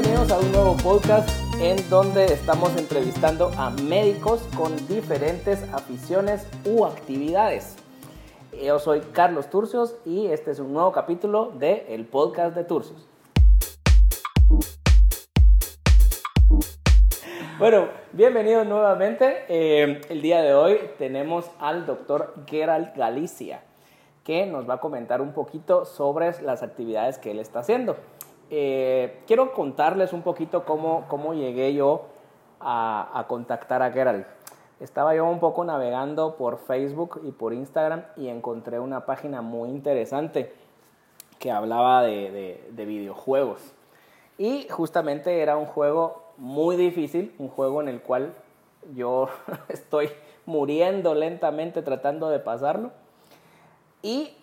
bienvenidos a un nuevo podcast en donde estamos entrevistando a médicos con diferentes aficiones u actividades. Yo soy Carlos Turcios y este es un nuevo capítulo de el podcast de Turcios. Bueno, bienvenidos nuevamente. Eh, el día de hoy tenemos al doctor Gerald Galicia, que nos va a comentar un poquito sobre las actividades que él está haciendo. Eh, quiero contarles un poquito cómo, cómo llegué yo a, a, contactar a Gerald. Estaba yo un poco navegando por Facebook y por Instagram y encontré una página muy interesante que hablaba de, de, de videojuegos. Y justamente era un juego muy difícil, un juego en el cual yo estoy muriendo lentamente tratando de pasarlo. Y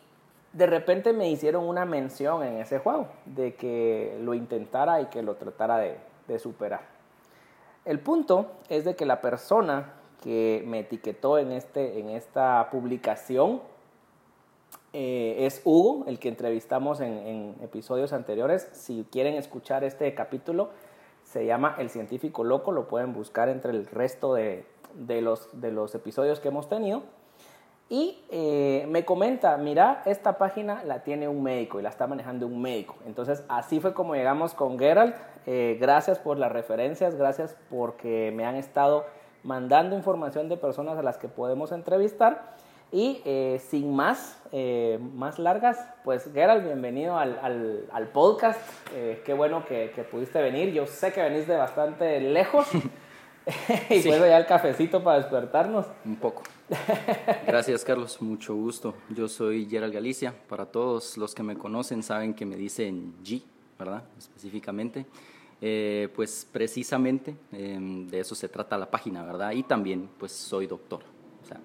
de repente me hicieron una mención en ese juego de que lo intentara y que lo tratara de, superar. El punto es de que la persona que me etiquetó en, este, en esta publicación eh, es Hugo, el que entrevistamos en, en, episodios anteriores. Si quieren escuchar este capítulo, se llama El Científico Loco, lo pueden buscar entre el resto de, de, los, de los episodios que hemos tenido. Y eh, me comenta, mira, esta página la tiene un médico y la está manejando un médico. Entonces así fue como llegamos con Gerald. Eh, gracias por las referencias, gracias porque me han estado mandando información de personas a las que podemos entrevistar. Y eh, sin más, eh, más largas, pues Gerald, bienvenido al, al, al podcast. Eh, qué bueno que, que, pudiste venir. Yo sé que venís de bastante lejos. y sí. luego ya el cafecito para despertarnos. Un poco. Gracias, Carlos. Mucho gusto. Yo soy Gerald Galicia. Para todos los que me conocen, saben que me dicen G, ¿verdad? Específicamente. Eh, pues precisamente eh, de eso se trata la página, ¿verdad? Y también, pues soy doctor. O sea,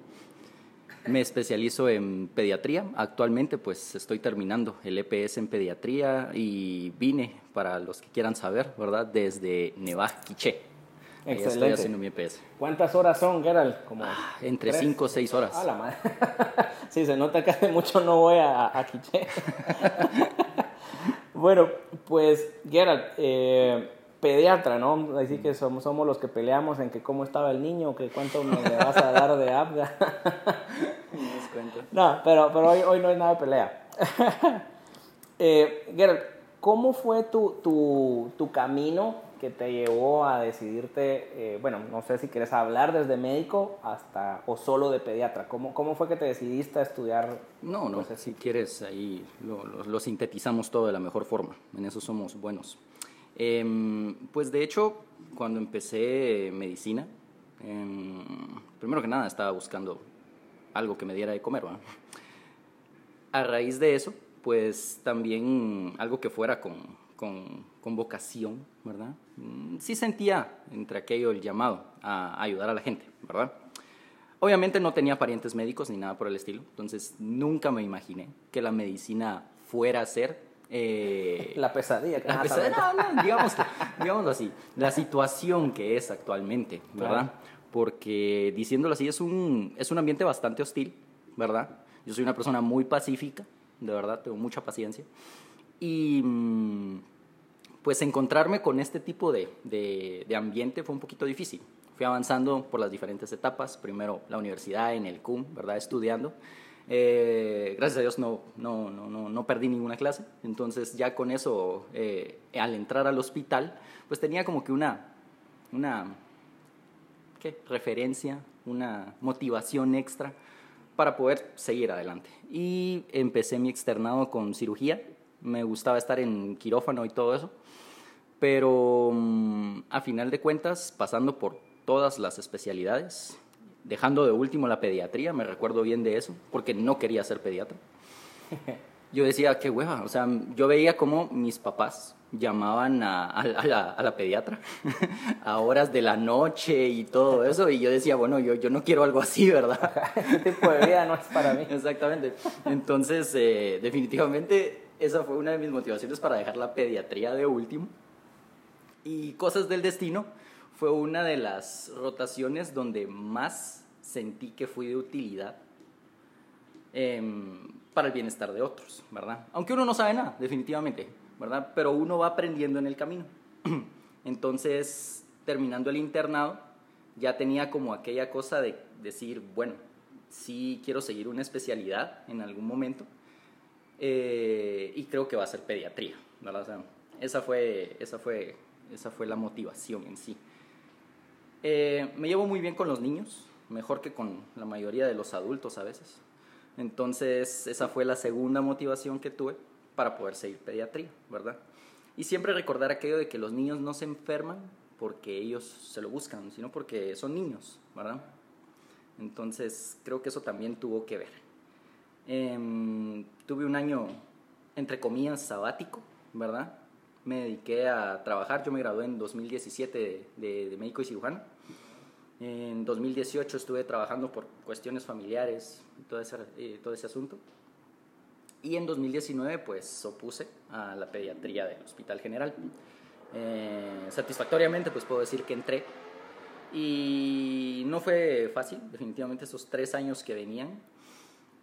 me especializo en pediatría. Actualmente, pues estoy terminando el EPS en pediatría y vine, para los que quieran saber, ¿verdad? Desde Nevaj, Quiché. Excelente. Estoy haciendo mi EPS. ¿Cuántas horas son, Gerald? Como ah, entre 5 o 6 horas. Ah, la madre. sí, se nota que hace mucho no voy a, a Quiché. bueno, pues, Gerald, eh, pediatra, ¿no? Así que somos, somos los que peleamos en que cómo estaba el niño, que cuánto me le vas a dar de abga. no, pero, pero hoy, hoy no hay nada de pelea. eh, Gerald, ¿cómo fue tu, tu, tu, camino que te llevó a decidirte, eh, bueno, no sé si quieres hablar desde médico hasta o solo de pediatra? ¿Cómo, cómo fue que te decidiste a estudiar? No, no, sé si quieres, ahí lo, lo, lo sintetizamos todo de la mejor forma, en eso somos buenos. Eh, pues de hecho, cuando empecé medicina, eh, primero que nada estaba buscando algo que me diera de comer. ¿verdad? A raíz de eso, pues también algo que fuera con, con, con, vocación, ¿verdad? Sí sentía entre aquello el llamado a ayudar a la gente, ¿verdad? Obviamente no tenía parientes médicos ni nada por el estilo, entonces nunca me imaginé que la medicina fuera a ser eh, la pesadilla. La pesadilla, no, no, digamos, digámoslo así, la situación que es actualmente, ¿verdad? Claro. Porque diciéndolo así, es un, es un ambiente bastante hostil, ¿verdad? Yo soy una persona muy pacífica, de verdad, tengo mucha paciencia. Y pues encontrarme con este tipo de, de, ambiente fue un poquito difícil. Fui avanzando por las diferentes etapas, primero la universidad, en el CUM, ¿verdad? Estudiando. Eh, gracias a Dios no, no, no, no, perdí ninguna clase, entonces ya con eso, eh, al entrar al hospital, pues tenía como que una, una ¿qué? referencia, una motivación extra para poder seguir adelante. Y empecé mi externado con cirugía, me gustaba estar en quirófano y todo eso, pero um, a final de cuentas, pasando por todas las especialidades, dejando de último la pediatría, me recuerdo bien de eso, porque no quería ser pediatra. Yo decía, qué hueva, o sea, yo veía como mis papás llamaban a, a, a, la, a, la, pediatra a horas de la noche y todo eso, y yo decía, bueno, yo, yo no quiero algo así, ¿verdad? Ese tipo de vida no es para mí. Exactamente. Entonces, eh, definitivamente, esa fue una de mis motivaciones para dejar la pediatría de último. Y cosas del destino, fue una de las rotaciones donde más sentí que fui de utilidad eh, para el bienestar de otros, ¿verdad? Aunque uno no sabe nada, definitivamente, ¿verdad? Pero uno va aprendiendo en el camino. Entonces, terminando el internado, ya tenía como aquella cosa de decir, bueno, sí quiero seguir una especialidad en algún momento eh, y creo que va a ser pediatría, ¿verdad? esa fue, esa fue, esa fue la motivación en sí. Eh, me llevo muy bien con los niños, mejor que con la mayoría de los adultos a veces. Entonces, esa fue la segunda motivación que tuve para poder seguir pediatría, ¿verdad? Y siempre recordar aquello de que los niños no se enferman porque ellos se lo buscan, sino porque son niños, ¿verdad? Entonces, creo que eso también tuvo que ver. Em, tuve un año, entre comillas, sabático, ¿verdad? Me dediqué a trabajar, yo me gradué en 2017 de, de médico y cirujano. En 2018 estuve trabajando por cuestiones familiares y todo ese, eh, todo ese asunto. Y en 2019 pues opuse a la pediatría del Hospital General. Eh, satisfactoriamente pues puedo decir que entré y no fue fácil, definitivamente esos tres años que venían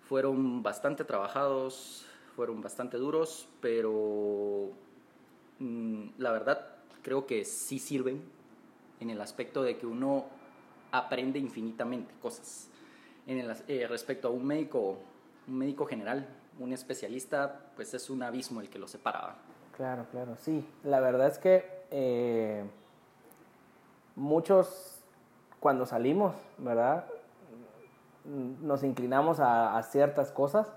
fueron bastante trabajados, fueron bastante duros, pero la verdad creo que sí sirven en el aspecto de que uno aprende infinitamente cosas. En el, eh, respecto a un médico, un médico general, un especialista, pues es un abismo el que lo separaba. Claro, claro, sí. La verdad es que eh, muchos cuando salimos, ¿verdad? Nos inclinamos a, ciertas cosas.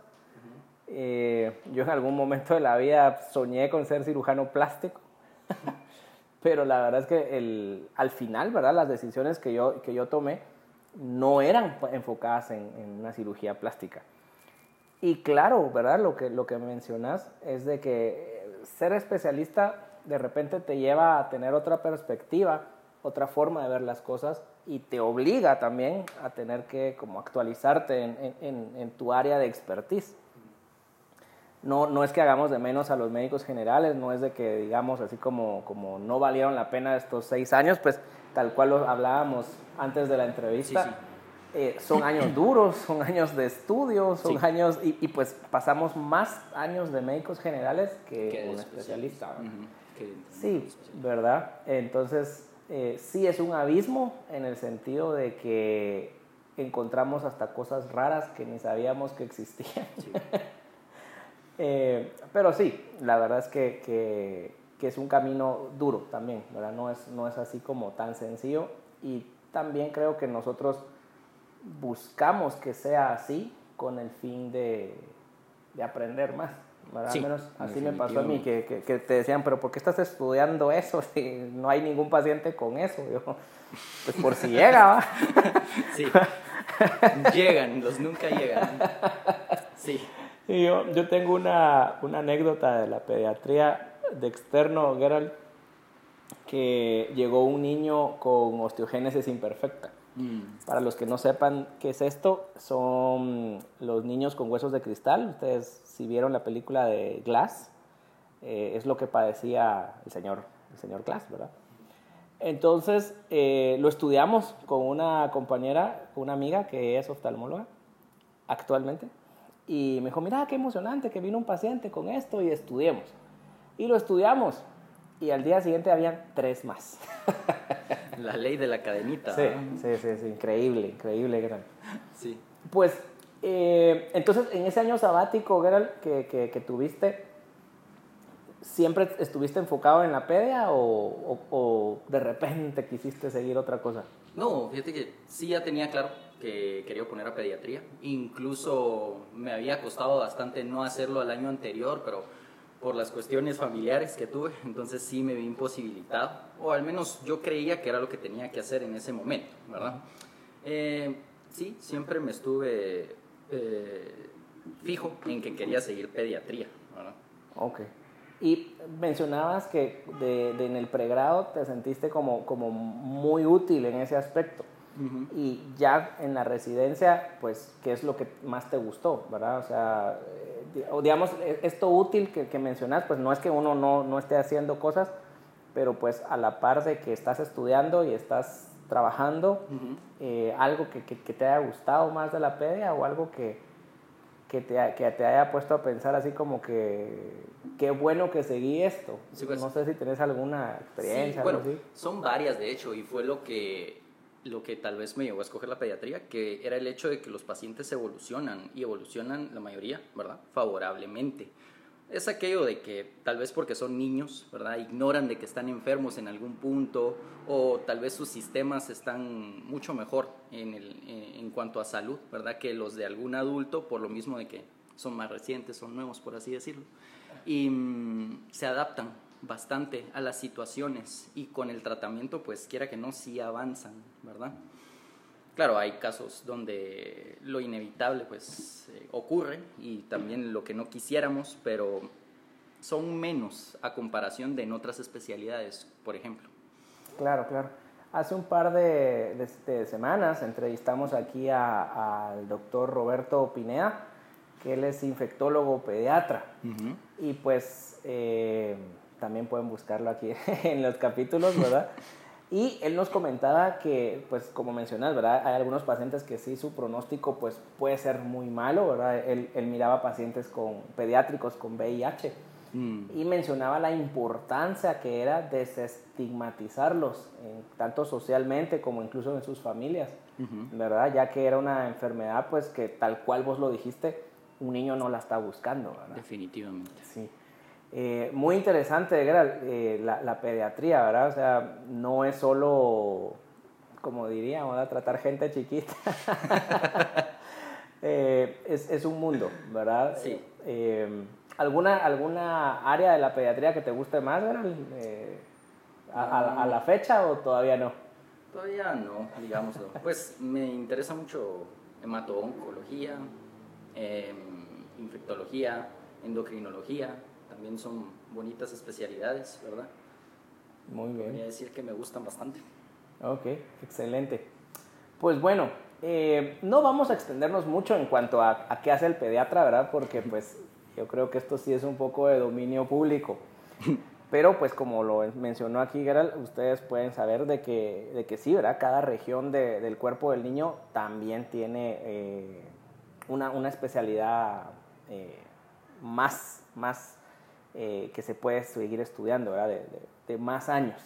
Eh, yo en algún momento de la vida soñé con ser cirujano plástico, pero la verdad es que el, al final, ¿verdad? Las decisiones que yo, que yo tomé no eran enfocadas en, una cirugía plástica. Y claro, ¿verdad? Lo que, lo que mencionas es de que ser especialista de repente te lleva a tener otra perspectiva, otra forma de ver las cosas y te obliga también a tener que como actualizarte en, en tu área de expertise. No, no es que hagamos de menos a los médicos generales, no es de que digamos así como, como no valieron la pena estos seis años, pues tal cual lo hablábamos antes de la entrevista. Eh, son años duros, son años de estudio, son años, y, y, pues pasamos más años de médicos generales que, un especialista. sí, ¿verdad? Entonces, eh, sí es un abismo en el sentido de que encontramos hasta cosas raras que ni sabíamos que existían. Eh, pero sí, la verdad es que, que, que, es un camino duro también, ¿verdad? No es, no es así como tan sencillo y también creo que nosotros buscamos que sea así con el fin de, de aprender más. Al menos así me pasó a mí, que, que, te decían, pero ¿por qué estás estudiando eso si no hay ningún paciente con eso? Yo, pues por si llega, ¿va? Sí, llegan, los nunca llegan. Sí. Y yo, yo tengo una, una anécdota de la pediatría de externo, Gerald, que llegó un niño con osteogénesis imperfecta. Mm. Para los que no sepan qué es esto, son los niños con huesos de cristal. Ustedes, si vieron la película de Glass, eh, es lo que padecía el señor, el señor Glass, ¿verdad? Entonces, eh, lo estudiamos con una compañera, una amiga que es oftalmóloga actualmente. Y me dijo, mira, qué emocionante que vino un paciente con esto y estudiemos. Y lo estudiamos. Y al día siguiente habían tres más. La ley de la cadenita. Sí, sí, sí, sí, increíble, increíble, Gerald. Sí. Pues, eh, entonces, en ese año sabático, Gerald, que, que, tuviste, ¿siempre estuviste enfocado en la pedia o, o, de repente quisiste seguir otra cosa? No, fíjate que sí ya tenía claro que quería poner a pediatría. Incluso me había costado bastante no hacerlo el año anterior, pero por las cuestiones familiares que tuve, entonces sí me vi imposibilitado, o al menos yo creía que era lo que tenía que hacer en ese momento, ¿verdad? Eh, sí, siempre me estuve eh, fijo en que quería seguir pediatría, ¿verdad? Ok. Y mencionabas que de, en el pregrado te sentiste como, como muy útil en ese aspecto. Y ya en la residencia, pues, ¿qué es lo que más te gustó, verdad? O sea, digamos, e, esto útil que, que mencionas, pues no es que uno no, no, esté haciendo cosas, pero pues a la par de que estás estudiando y estás trabajando, eh, algo que, que, te haya gustado más de la pedia o algo que, que te, que te haya puesto a pensar así como que qué bueno que seguí esto. Pues. no sé si tenés alguna experiencia. bueno, son varias de hecho y fue lo que, lo que tal vez me llevó a escoger la pediatría, que era el hecho de que los pacientes evolucionan y evolucionan la mayoría, ¿verdad? Favorablemente es aquello de que tal vez porque son niños, ¿verdad? Ignoran de que están enfermos en algún punto o tal vez sus sistemas están mucho mejor en, el, en cuanto a salud, ¿verdad? Que los de algún adulto, por lo mismo de que son más recientes, son nuevos, por así decirlo. Y mm, se adaptan bastante a las situaciones y con el tratamiento, pues quiera que no, sí avanzan, ¿verdad? Claro, hay casos donde lo inevitable pues eh, ocurre y también lo que no quisiéramos, pero son menos a comparación de en otras especialidades, por ejemplo. Claro, claro. Hace un par de, semanas entrevistamos aquí al doctor Roberto Pinea, que él es infectólogo pediatra. Y pues eh, también pueden buscarlo aquí en los capítulos, ¿verdad? Y él nos comentaba que, pues como mencionas, ¿verdad? Hay algunos pacientes que sí, su pronóstico pues, puede ser muy malo, ¿verdad? Él, él miraba pacientes con, pediátricos con VIH mm. y mencionaba la importancia que era desestigmatizarlos, tanto socialmente como incluso en sus familias, ¿verdad? Ya que era una enfermedad pues que tal cual vos lo dijiste, un niño no la está buscando, ¿verdad? Definitivamente. Sí. Eh, muy interesante, eh, la, pediatría, ¿verdad? O sea, no es solo, como diríamos, tratar gente chiquita. Eh, es, un mundo, ¿verdad? Sí. ¿alguna, ¿Alguna área de la pediatría que te guste más, Gerald? A, la fecha o todavía no? Todavía no, digamos. Pues me interesa mucho hemato-oncología, em, infectología, endocrinología, también son bonitas especialidades, ¿verdad? Muy bien. Podría decir que me gustan bastante. Ok, excelente. Pues bueno, eh, no vamos a extendernos mucho en cuanto a, qué hace el pediatra, ¿verdad? Porque pues yo creo que esto sí es un poco de dominio público. Pero pues como lo mencionó aquí Gerald, ustedes pueden saber de que, de que sí, ¿verdad? Cada región del cuerpo del niño también tiene eh, una, una, especialidad eh, más, más eh, que se puede seguir estudiando, ¿verdad? De, más años.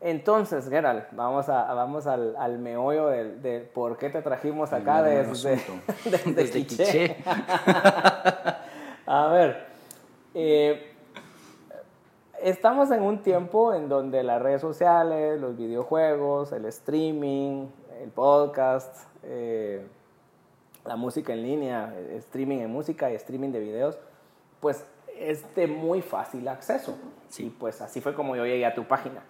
Entonces, Gerald, vamos, a, vamos al, al meollo de, por qué te trajimos acá desde, desde, desde Quiché. a ver, eh, estamos en un tiempo en donde las redes sociales, los videojuegos, el streaming, el podcast, eh, la música en línea, streaming de música y streaming de videos, pues es de muy fácil acceso. Sí. pues así fue como yo llegué a tu página.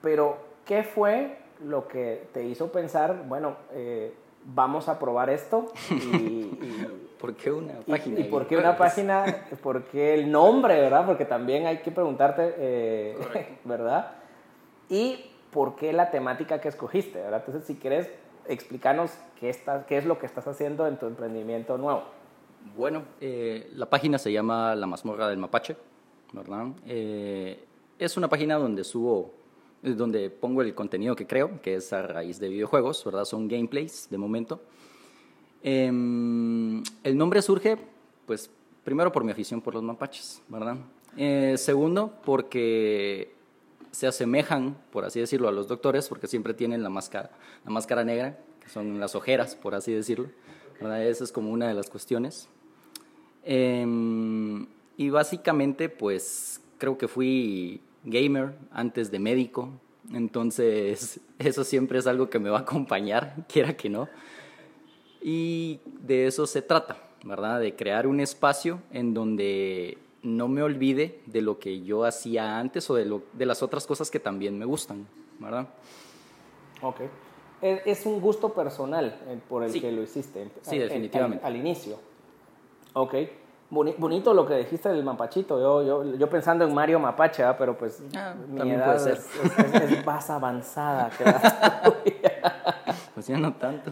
Pero, ¿qué fue lo que te hizo pensar, bueno, eh, vamos a probar esto? Y, ¿Por qué una página? Y, por qué una página? ¿Por qué el nombre, verdad? Porque también hay que preguntarte, eh, ¿verdad? Y por qué la temática que escogiste, ¿verdad? Entonces, si quieres, explícanos qué, estás, qué es lo que estás haciendo en tu emprendimiento nuevo. Bueno, eh, la página se llama La Mazmorra del Mapache, ¿verdad? Eh, es una página donde subo, donde pongo el contenido que creo, que es a raíz de videojuegos, ¿verdad? Son gameplays de momento. Em, el nombre surge, pues, primero por mi afición por los mapaches, ¿verdad? Eh, segundo, porque se asemejan, por así decirlo, a los doctores, porque siempre tienen la máscara, la máscara negra, que son las ojeras, por así decirlo. ¿Verdad? Esa es como una de las cuestiones. Em, y básicamente, pues creo que fui gamer antes de médico, entonces eso siempre es algo que me va a acompañar, quiera que no. Y de eso se trata, ¿verdad? De crear un espacio en donde no me olvide de lo que yo hacía antes o de, lo, de las otras cosas que también me gustan, ¿verdad? Ok. Es, un gusto personal eh, por el que lo hiciste. Sí, definitivamente. al inicio. Ok. Bonito lo que dijiste del mapachito. Yo, yo, yo pensando en Mario Mapache, pero pues ah, mi edad Es, más avanzada que la Pues ya no tanto.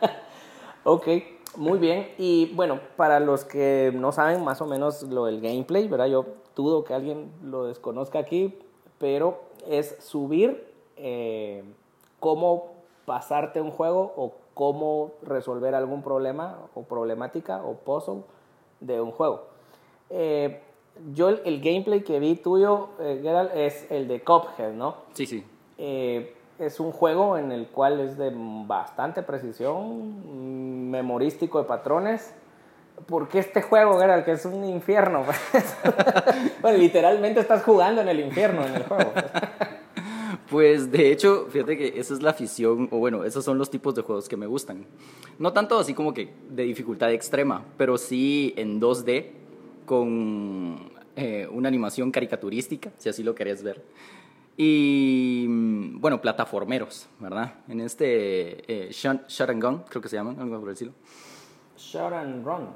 ok, muy bien. Y bueno, para los que no saben más o menos lo del gameplay, ¿verdad? Yo dudo que alguien lo desconozca aquí, pero es subir eh, cómo pasarte un juego o cómo resolver algún problema o problemática o puzzle de un juego. Eh, yo el, gameplay que vi tuyo, eh, Geralt, es el de Cuphead, ¿no? Sí, sí. Eh, es un juego en el cual es de bastante precisión, memorístico de patrones. ¿Por qué este juego, Geralt, que es un infierno? bueno, literalmente estás jugando en el infierno en el juego. Pues de hecho, fíjate que esa es la afición, o bueno, esos son los tipos de juegos que me gustan. No tanto así como que de dificultad extrema, pero sí en 2D, con eh, una animación caricaturística, si así lo querés ver. Y mm, bueno, plataformeros, ¿verdad? En este eh, Shut, and Gun, creo que se llaman, algo por el estilo. Shut and Run.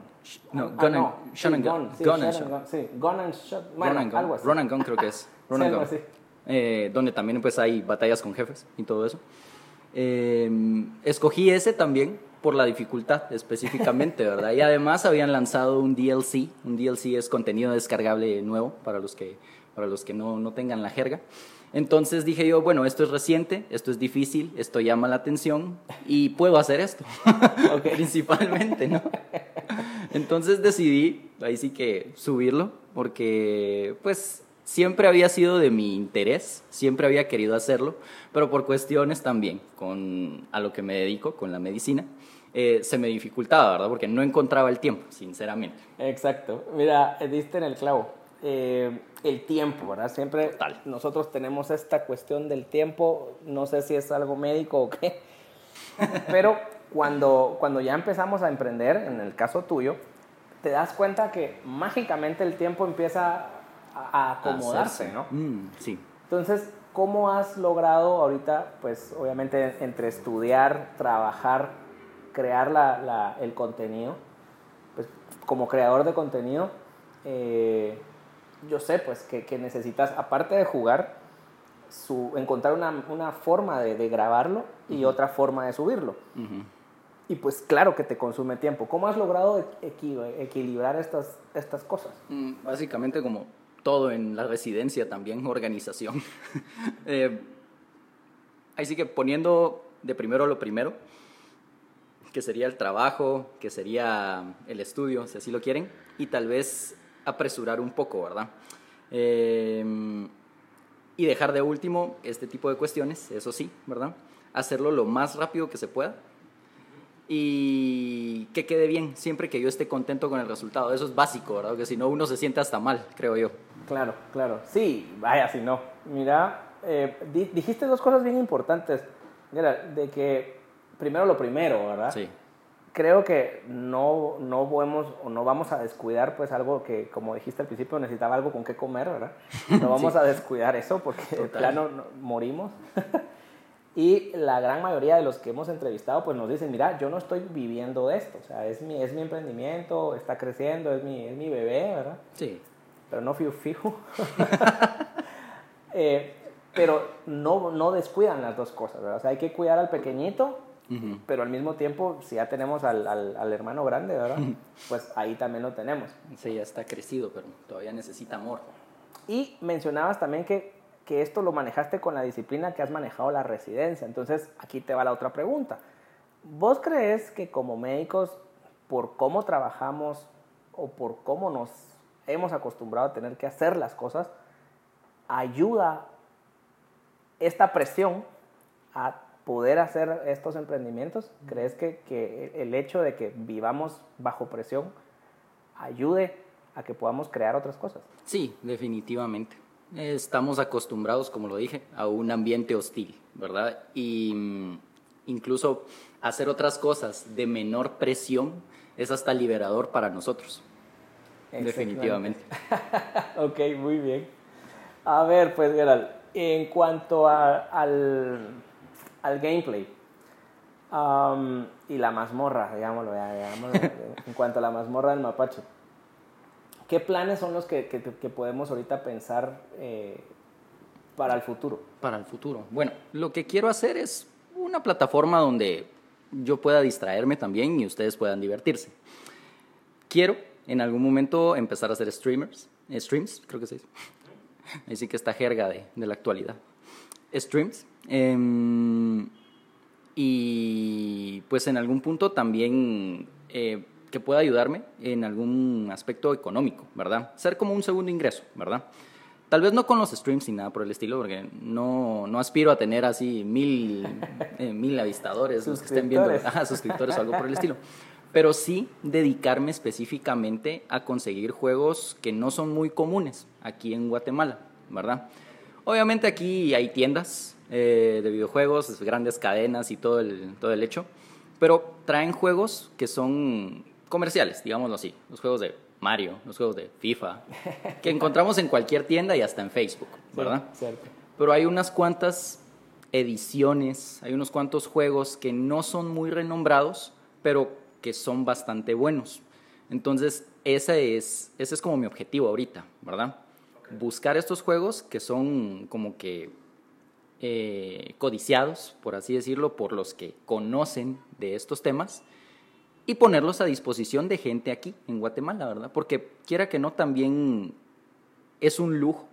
No, ah, Gun and, Shut and Gun. Gun and. Sí, Gun and Shut. Bueno, algo así. Run and Gun creo que es. Run and Gun. Eh, donde también pues hay batallas con jefes y todo eso. Eh, escogí ese también por la dificultad específicamente, ¿verdad? Y además habían lanzado un DLC, un DLC es contenido descargable nuevo para los que, para los que no, no tengan la jerga. Entonces dije yo, bueno, esto es reciente, esto es difícil, esto llama la atención y puedo hacer esto, principalmente, ¿no? Entonces decidí, ahí sí que subirlo, porque pues siempre había sido de mi interés, siempre había querido hacerlo, pero por cuestiones también con a lo que me dedico, con la medicina, eh, se me dificultaba, ¿verdad? Porque no encontraba el tiempo, sinceramente. Exacto. Mira, diste en el clavo. Eh, el tiempo, ¿verdad? Siempre nosotros tenemos esta cuestión del tiempo, no sé si es algo médico o qué, pero cuando, cuando ya empezamos a emprender, en el caso tuyo, te das cuenta que mágicamente el tiempo empieza a, acomodarse, ¿no? Mm, sí. Entonces, ¿cómo has logrado ahorita, pues obviamente entre estudiar, trabajar, crear la, el contenido, pues como creador de contenido, eh, yo sé pues que, necesitas, aparte de jugar, su, encontrar una, una forma de, de, grabarlo y otra forma de subirlo. Y pues claro que te consume tiempo. ¿Cómo has logrado equilibrar estas, estas cosas? Mm, básicamente como todo en la residencia también, organización. eh, así que poniendo de primero lo primero, que sería el trabajo, que sería el estudio, si así lo quieren, y tal vez apresurar un poco, ¿verdad? Eh, y dejar de último este tipo de cuestiones, eso sí, ¿verdad? Hacerlo lo más rápido que se pueda y que quede bien, siempre que yo esté contento con el resultado. Eso es básico, ¿verdad? Porque si no, uno se siente hasta mal, creo yo. Claro, claro. Sí, vaya, si no. Mira, eh, dijiste dos cosas bien importantes. Mira, de que primero lo primero, ¿verdad? Sí. Creo que no, no podemos o no vamos a descuidar pues algo que, como dijiste al principio, necesitaba algo con qué comer, ¿verdad? No vamos a descuidar eso porque de plano morimos. Y la gran mayoría de los que hemos entrevistado pues nos dicen, mira, yo no estoy viviendo esto, o sea, es mi, es mi emprendimiento, está creciendo, es mi, es mi bebé, ¿verdad? Sí. Pero no fijo. fijo. Eh, pero no, no descuidan las dos cosas, ¿verdad? O sea, hay que cuidar al pequeñito, pero al mismo tiempo, si ya tenemos al, al, al hermano grande, ¿verdad? Pues ahí también lo tenemos. Sí, ya está crecido, pero todavía necesita amor. Y mencionabas también que que esto lo manejaste con la disciplina que has manejado la residencia. Entonces, aquí te va la otra pregunta. ¿Vos crees que como médicos, por cómo trabajamos o por cómo nos hemos acostumbrado a tener que hacer las cosas, ayuda esta presión a poder hacer estos emprendimientos? ¿Crees que, que el hecho de que vivamos bajo presión ayude a que podamos crear otras cosas? Sí, definitivamente. Estamos acostumbrados, como lo dije, a un ambiente hostil, ¿verdad? Y mm, incluso hacer otras cosas de menor presión es hasta liberador para nosotros. Definitivamente. ok, muy bien. A ver, pues Gerald, en cuanto al, al gameplay y la mazmorra, digámoslo, digámoslo en cuanto a la mazmorra del mapache, ¿Qué planes son los que, podemos ahorita pensar eh, para el futuro? Para el futuro. Bueno, lo que quiero hacer es una plataforma donde yo pueda distraerme también y ustedes puedan divertirse. Quiero en algún momento empezar a hacer streamers, eh, streams, creo que se dice. Así que esta jerga de, la actualidad. Streams. Em, y pues en algún punto también eh, que pueda ayudarme en algún aspecto económico, ¿verdad? Ser como un segundo ingreso, ¿verdad? Tal vez no con los streams ni nada por el estilo, porque no, no aspiro a tener así mil, eh, mil avistadores, los que estén viendo, ah, suscriptores o algo por el estilo. Pero sí dedicarme específicamente a conseguir juegos que no son muy comunes aquí en Guatemala, ¿verdad? Obviamente aquí hay tiendas eh, de videojuegos, grandes cadenas y todo el, todo el hecho, pero traen juegos que son comerciales, digámoslo así, los juegos de Mario, los juegos de FIFA, que encontramos en cualquier tienda y hasta en Facebook, ¿verdad? cierto. Pero hay unas cuantas ediciones, hay unos cuantos juegos que no son muy renombrados, pero que son bastante buenos. Entonces, ese es, ese es como mi objetivo ahorita, ¿verdad? Buscar estos juegos que son como que eh, codiciados, por así decirlo, por los que conocen de estos temas y ponerlos a disposición de gente aquí en Guatemala, ¿verdad? Porque quiera que no, también es un lujo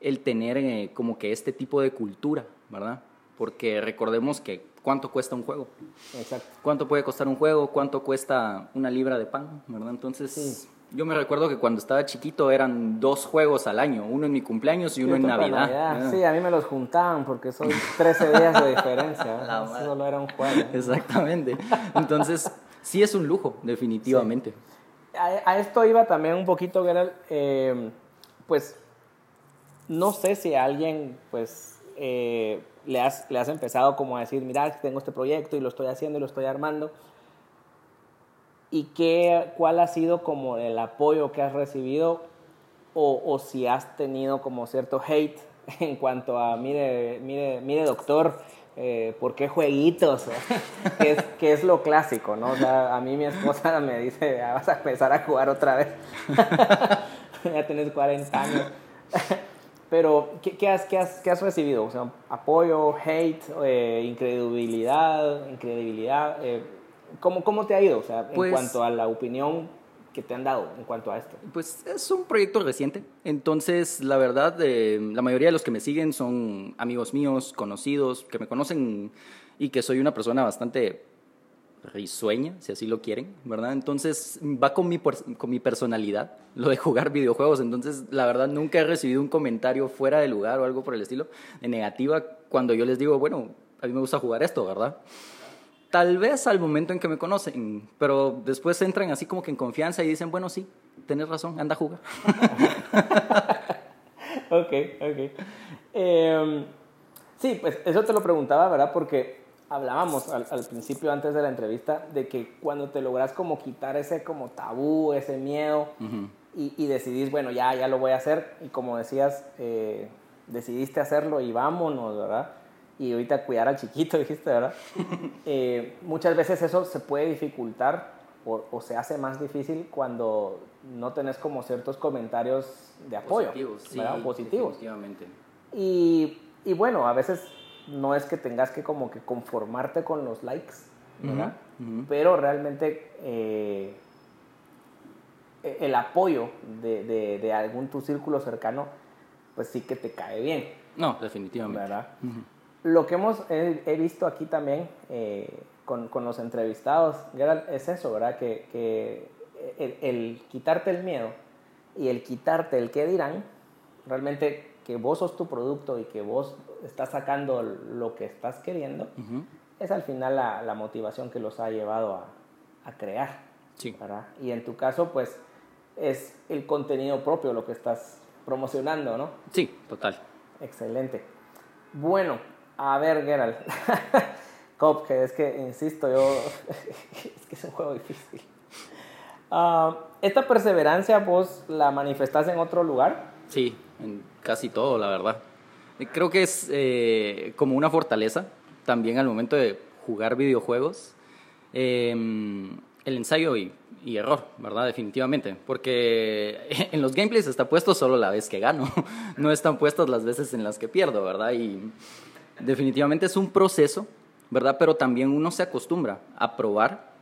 el tener eh, como que este tipo de cultura, ¿verdad? Porque recordemos que cuánto cuesta un juego. Exacto. Cuánto puede costar un juego, cuánto cuesta una libra de pan, ¿verdad? Entonces, yo me recuerdo que cuando estaba chiquito eran dos juegos al año, uno en mi cumpleaños y uno en Navidad. Sí, a mí me los juntaban porque son 13 días de diferencia. Solo era un juego. Exactamente. Entonces, sí es un lujo, definitivamente. A, esto iba también un poquito, Gerald, eh, pues no sé si a alguien, pues, eh, le, has, le has empezado como a decir, mira, tengo este proyecto y lo estoy haciendo y lo estoy armando. ¿Y qué, cuál ha sido como el apoyo que has recibido o, o si has tenido como cierto hate en cuanto a, mire, mire, mire doctor, eh, ¿por qué jueguitos? que, es, que es lo clásico, ¿no? O sea, a mí mi esposa me dice, ah, vas a empezar a jugar otra vez. ya tienes 40 años. Pero, ¿qué, qué, has, qué, has, ¿qué, has, recibido? O sea, apoyo, hate, eh, incredibilidad, incredibilidad. Eh, ¿cómo, ¿Cómo te ha ido? O sea, en pues cuanto a la opinión que te han dado en cuanto a esto? Pues es un proyecto reciente, entonces la verdad, eh, la mayoría de los que me siguen son amigos míos, conocidos, que me conocen y que soy una persona bastante risueña, si así lo quieren, ¿verdad? Entonces va con mi, con mi personalidad, lo de jugar videojuegos, entonces la verdad nunca he recibido un comentario fuera de lugar o algo por el estilo de negativa cuando yo les digo, bueno, a mí me gusta jugar esto, ¿verdad? Tal vez al momento en que me conocen, pero después entran así como que en confianza y dicen, bueno, sí, tenés razón, anda a jugar. ok, ok. Em, sí, pues eso te lo preguntaba, ¿verdad? Porque hablábamos al, principio, antes de la entrevista, de que cuando te logras como quitar ese como tabú, ese miedo, y, y, decidís, bueno, ya, ya lo voy a hacer, y como decías, eh, decidiste hacerlo y vámonos, ¿verdad? Y ahorita cuidar al chiquito, dijiste, ¿verdad? Eh, muchas veces eso se puede dificultar o, o, se hace más difícil cuando no tenés como ciertos comentarios de apoyo. Positivos, sí, Positivos. Definitivamente. Y, y, bueno, a veces no es que tengas que como que conformarte con los likes, ¿verdad? Pero realmente eh, e, el apoyo de, de, de, algún tu círculo cercano, pues sí que te cae bien. No, definitivamente. ¿Verdad? Lo que hemos he, visto aquí también eh, con, con, los entrevistados, Gerald, es eso, ¿verdad? Que, que el, el, quitarte el miedo y el quitarte el qué dirán, realmente que vos sos tu producto y que vos estás sacando lo que estás queriendo, es al final la, la, motivación que los ha llevado a, a crear. Sí. ¿verdad? Y en tu caso, pues es el contenido propio lo que estás promocionando, ¿no? Sí, total. Excelente. Bueno, a ver, Geralt. Cuphead, es que, insisto, yo. es que es un juego difícil. Ah, ¿Esta perseverancia vos la manifestás en otro lugar? Sí, en casi todo, la verdad. Creo que es eh, como una fortaleza también al momento de jugar videojuegos. Em, el ensayo y, y, error, ¿verdad? Definitivamente. Porque en los gameplays está puesto solo la vez que gano. No están puestas las veces en las que pierdo, ¿verdad? Y definitivamente es un proceso, ¿verdad? Pero también uno se acostumbra a probar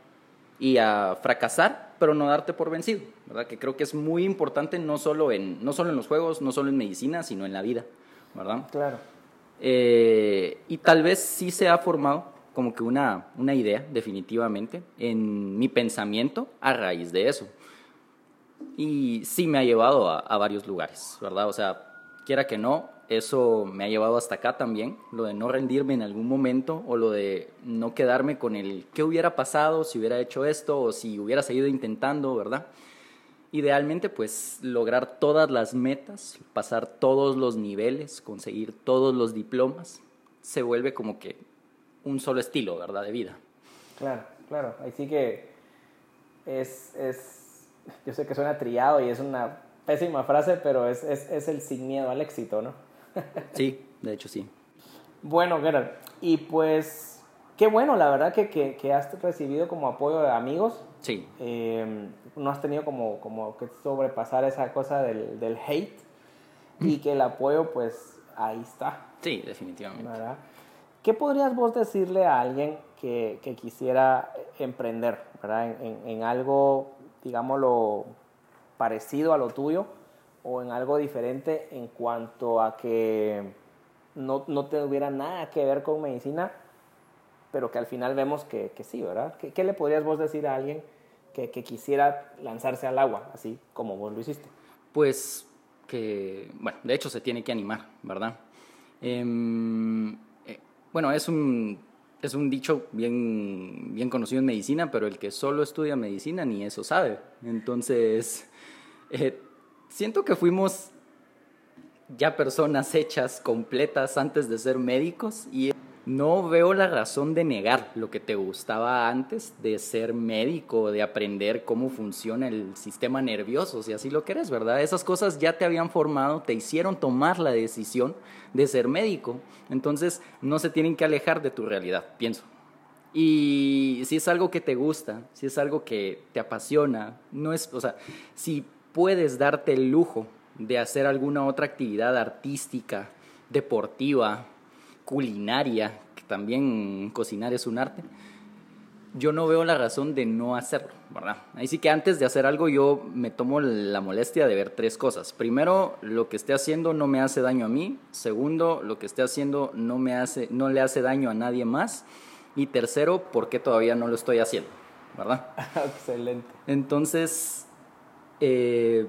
y a fracasar, pero no darte por vencido, ¿verdad? Que creo que es muy importante no solo en, no solo en los juegos, no solo en medicina, sino en la vida, ¿verdad? Claro. Eh, y tal vez sí se ha formado como que una, una idea, definitivamente, en mi pensamiento a raíz de eso. Y sí me ha llevado a, a varios lugares, ¿verdad? O sea, quiera que no, eso me ha llevado hasta acá también, lo de no rendirme en algún momento o lo de no quedarme con el qué hubiera pasado si hubiera hecho esto o si hubiera seguido intentando, ¿verdad? Idealmente, pues lograr todas las metas, pasar todos los niveles, conseguir todos los diplomas, se vuelve como que un solo estilo, ¿verdad? De vida. Claro, claro. Así que es, es, yo sé que suena trillado y es una pésima frase, pero es, es, es el sin miedo al éxito, ¿no? Sí, de hecho sí. Bueno, Gerard, y pues qué bueno, la verdad que, que, que has recibido como apoyo de amigos. Sí. Eh, no has tenido como, como que sobrepasar esa cosa del, del hate y que el apoyo pues ahí está. Sí, definitivamente. ¿verdad? ¿Qué podrías vos decirle a alguien que, que quisiera emprender ¿verdad? En, en, en, algo, digámoslo, parecido a lo tuyo o en algo diferente en cuanto a que no, no tuviera nada que ver con medicina, pero que al final vemos que, que sí, ¿verdad? ¿Qué, ¿Qué, le podrías vos decir a alguien que, que quisiera lanzarse al agua, así como vos lo hiciste? Pues que, bueno, de hecho se tiene que animar, ¿verdad? Eh, eh, bueno, es un, es un dicho bien, bien conocido en medicina, pero el que solo estudia medicina ni eso sabe. Entonces, eh, siento que fuimos ya personas hechas, completas, antes de ser médicos y no veo la razón de negar lo que te gustaba antes de ser médico, de aprender cómo funciona el sistema nervioso, si así lo querés, ¿verdad? Esas cosas ya te habían formado, te hicieron tomar la decisión de ser médico. Entonces, no se tienen que alejar de tu realidad, pienso. Y si es algo que te gusta, si es algo que te apasiona, no es, o sea, si puedes darte el lujo de hacer alguna otra actividad artística, deportiva, culinaria, que también cocinar es un arte, yo no veo la razón de no hacerlo, ¿verdad? Ahí sí que antes de hacer algo yo me tomo la molestia de ver tres cosas. Primero, lo que esté haciendo no me hace daño a mí. Segundo, lo que esté haciendo no, me hace, no le hace daño a nadie más. Y tercero, ¿por qué todavía no lo estoy haciendo? ¿Verdad? Excelente. Entonces, eh,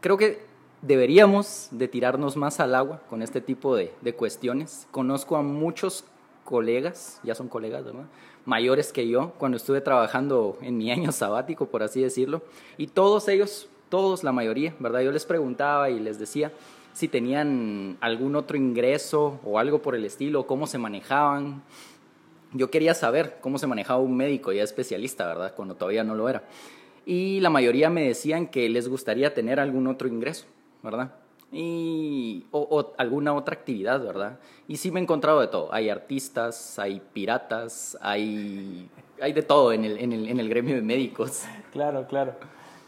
creo que deberíamos de tirarnos más al agua con este tipo de, de, cuestiones. Conozco a muchos colegas, ya son colegas, ¿verdad? Mayores que yo, cuando estuve trabajando en mi año sabático, por así decirlo, y todos ellos, todos, la mayoría, ¿verdad? Yo les preguntaba y les decía si tenían algún otro ingreso o algo por el estilo, cómo se manejaban. Yo quería saber cómo se manejaba un médico ya especialista, ¿verdad? Cuando todavía no lo era. Y la mayoría me decían que les gustaría tener algún otro ingreso. ¿verdad? Y, o, alguna otra actividad, ¿verdad? Y sí me he encontrado de todo. Hay artistas, hay piratas, hay, hay de todo en el, en, el, en el gremio de médicos. Claro, claro.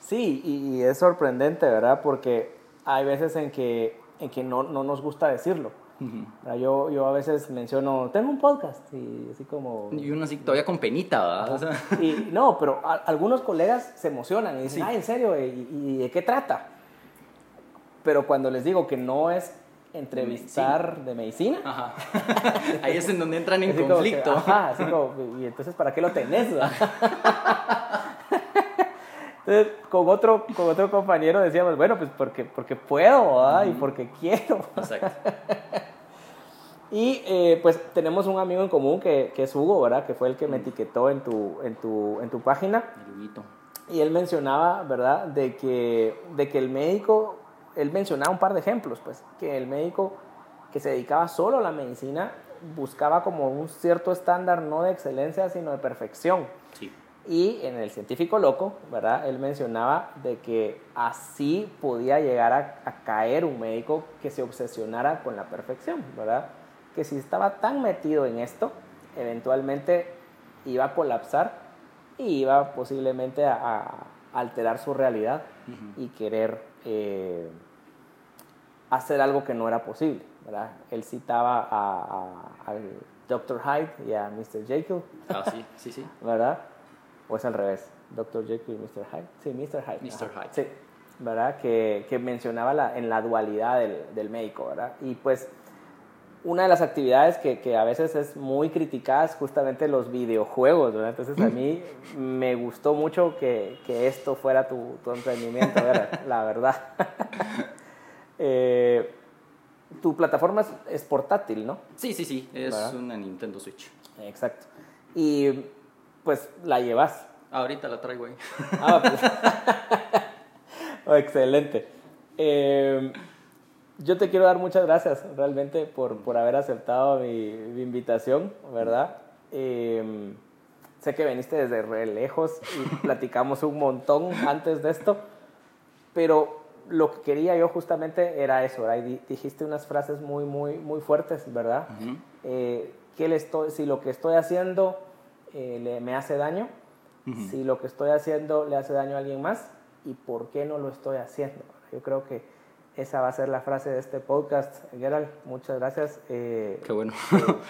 Sí, y es sorprendente, ¿verdad? Porque hay veces en que, en que no, no nos gusta decirlo. Uh -huh. yo, yo a veces menciono, tengo un podcast y así como... Y uno así todavía con penita, ¿verdad? O sea... Y no, pero a, algunos colegas se emocionan y dicen, sí. ah, ¿en serio? ¿Y, ¿Y, de qué trata? pero cuando les digo que no es entrevistar sí. de medicina, ajá. ahí es en donde entran en conflicto. Que, ajá, así como, y entonces, ¿para qué lo tenés? entonces, con otro, con otro compañero decíamos, bueno, pues porque, porque puedo ¿verdad? y porque quiero. Exacto. Y eh, pues tenemos un amigo en común que, que, es Hugo, ¿verdad? Que fue el que me etiquetó en tu, en tu, en tu página. Y él mencionaba, ¿verdad? De que, de que el médico él mencionaba un par de ejemplos, pues, que el médico que se dedicaba solo a la medicina buscaba como un cierto estándar no de excelencia, sino de perfección. Sí. Y en el científico loco, ¿verdad? Él mencionaba de que así podía llegar a, a, caer un médico que se obsesionara con la perfección, ¿verdad? Que si estaba tan metido en esto, eventualmente iba a colapsar y iba posiblemente a, a alterar su realidad uh -huh. y querer eh, hacer algo que no era posible. ¿verdad? Él citaba al Dr. Hyde y a Mr. Jekyll. Ah, sí, sí, sí. ¿Verdad? O es al revés, Dr. Jekyll y Mr. Hyde. Sí, Mr. Hyde. Mr. Hyde. Sí, ¿verdad? Que, que mencionaba la, en la dualidad del, del, médico, ¿verdad? Y pues una de las actividades que, que, a veces es muy criticada es justamente los videojuegos, ¿verdad? Entonces a mí me gustó mucho que, que esto fuera tu, tu emprendimiento, ¿verdad? la verdad. eh, tu plataforma es, es, portátil, ¿no? Sí, sí, sí, es ¿verdad? una Nintendo Switch. Exacto. Y pues la llevas. Ahorita la traigo ahí. Ah, pues. oh, excelente. Eh, yo te quiero dar muchas gracias realmente por, por haber aceptado mi, mi invitación, ¿verdad? Eh, sé que viniste desde re lejos y platicamos un montón antes de esto, pero lo que quería yo justamente era eso, ¿verdad? Y dijiste unas frases muy, muy, muy fuertes, ¿verdad? Uh -huh. eh, que le estoy, si lo que estoy haciendo eh, le, me hace daño, uh -huh. si lo que estoy haciendo le hace daño a alguien más, y por qué no lo estoy haciendo. Yo creo que esa va a ser la frase de este podcast. Gerald, muchas gracias. Eh, Qué bueno,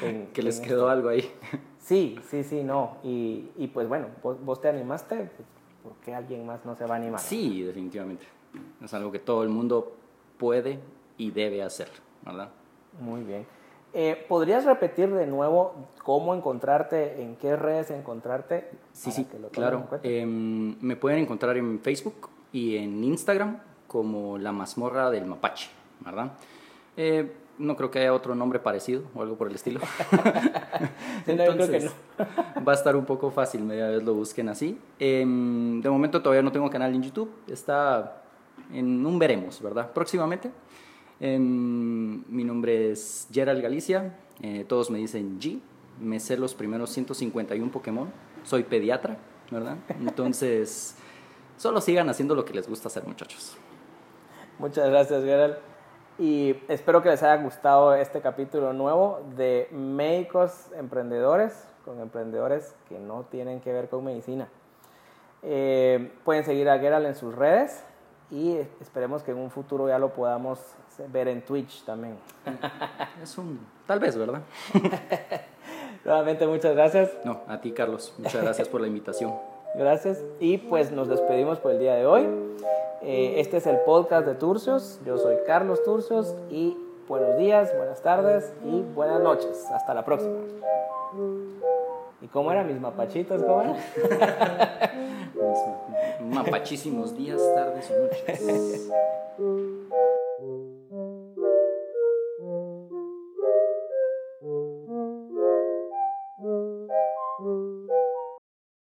eh, en, que les quedó esto. algo ahí. Sí, sí, sí, no. Y, y pues bueno, vos, vos, te animaste, pues, ¿por qué alguien más no se va a animar? Sí, definitivamente. Es algo que todo el mundo puede y debe hacer, ¿verdad? Muy bien. Eh, ¿Podrías repetir de nuevo cómo encontrarte, en qué redes encontrarte? Sí, sí, claro. Eh, me pueden encontrar en Facebook y en Instagram como La Mazmorra del Mapache, ¿verdad? Eh, no creo que haya otro nombre parecido o algo por el estilo. Entonces, no. va a estar un poco fácil, media vez lo busquen así. Eh, de momento todavía no tengo canal en YouTube, está en un veremos, ¿verdad? Próximamente. Eh, mi nombre es Gerald Galicia, eh, todos me dicen G, me sé los primeros 151 Pokémon, soy pediatra, ¿verdad? Entonces, solo sigan haciendo lo que les gusta hacer, muchachos. Muchas gracias, Gerald. Y espero que les haya gustado este capítulo nuevo de médicos emprendedores, con emprendedores que no tienen que ver con medicina. Eh, pueden seguir a Gerald en sus redes y esperemos que en un futuro ya lo podamos ver en Twitch también. Es un tal vez, ¿verdad? Nuevamente muchas gracias. No, a ti Carlos, muchas gracias por la invitación. Gracias y pues nos despedimos por el día de hoy. Eh, este es el podcast de Turcios, yo soy Carlos Turcios y buenos días, buenas tardes y buenas noches. Hasta la próxima. ¿Y cómo eran mis mapachitos? ¿Cómo eran? mis mapachísimos días, tardes y noches.